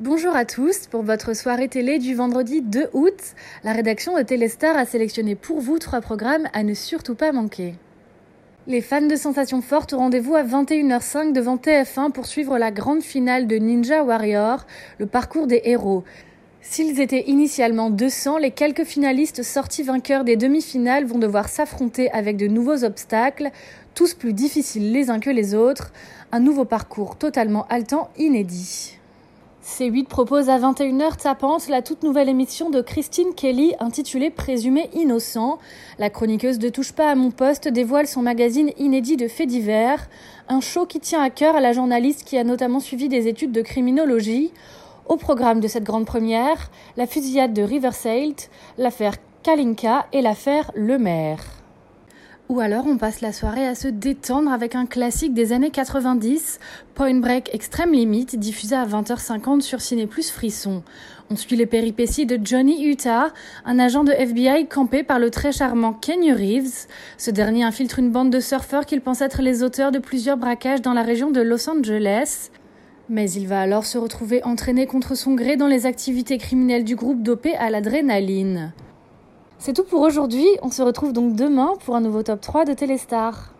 Bonjour à tous, pour votre soirée télé du vendredi 2 août, la rédaction de Téléstar a sélectionné pour vous trois programmes à ne surtout pas manquer. Les fans de sensations fortes au rendez-vous à 21h05 devant TF1 pour suivre la grande finale de Ninja Warrior, le parcours des héros. S'ils étaient initialement 200, les quelques finalistes sortis vainqueurs des demi-finales vont devoir s'affronter avec de nouveaux obstacles, tous plus difficiles les uns que les autres, un nouveau parcours totalement haletant inédit. C8 propose à 21h tapante la toute nouvelle émission de Christine Kelly intitulée Présumé innocent. La chroniqueuse de Touche pas à mon poste dévoile son magazine inédit de faits divers, un show qui tient à cœur à la journaliste qui a notamment suivi des études de criminologie. Au programme de cette grande première, la fusillade de Riverside, l'affaire Kalinka et l'affaire Le Maire. Ou alors on passe la soirée à se détendre avec un classique des années 90, Point Break Extreme Limit, diffusé à 20h50 sur Ciné Plus Frisson. On suit les péripéties de Johnny Utah, un agent de FBI campé par le très charmant Kenny Reeves. Ce dernier infiltre une bande de surfeurs qu'il pense être les auteurs de plusieurs braquages dans la région de Los Angeles. Mais il va alors se retrouver entraîné contre son gré dans les activités criminelles du groupe dopé à l'adrénaline. C'est tout pour aujourd'hui, on se retrouve donc demain pour un nouveau top 3 de Téléstar.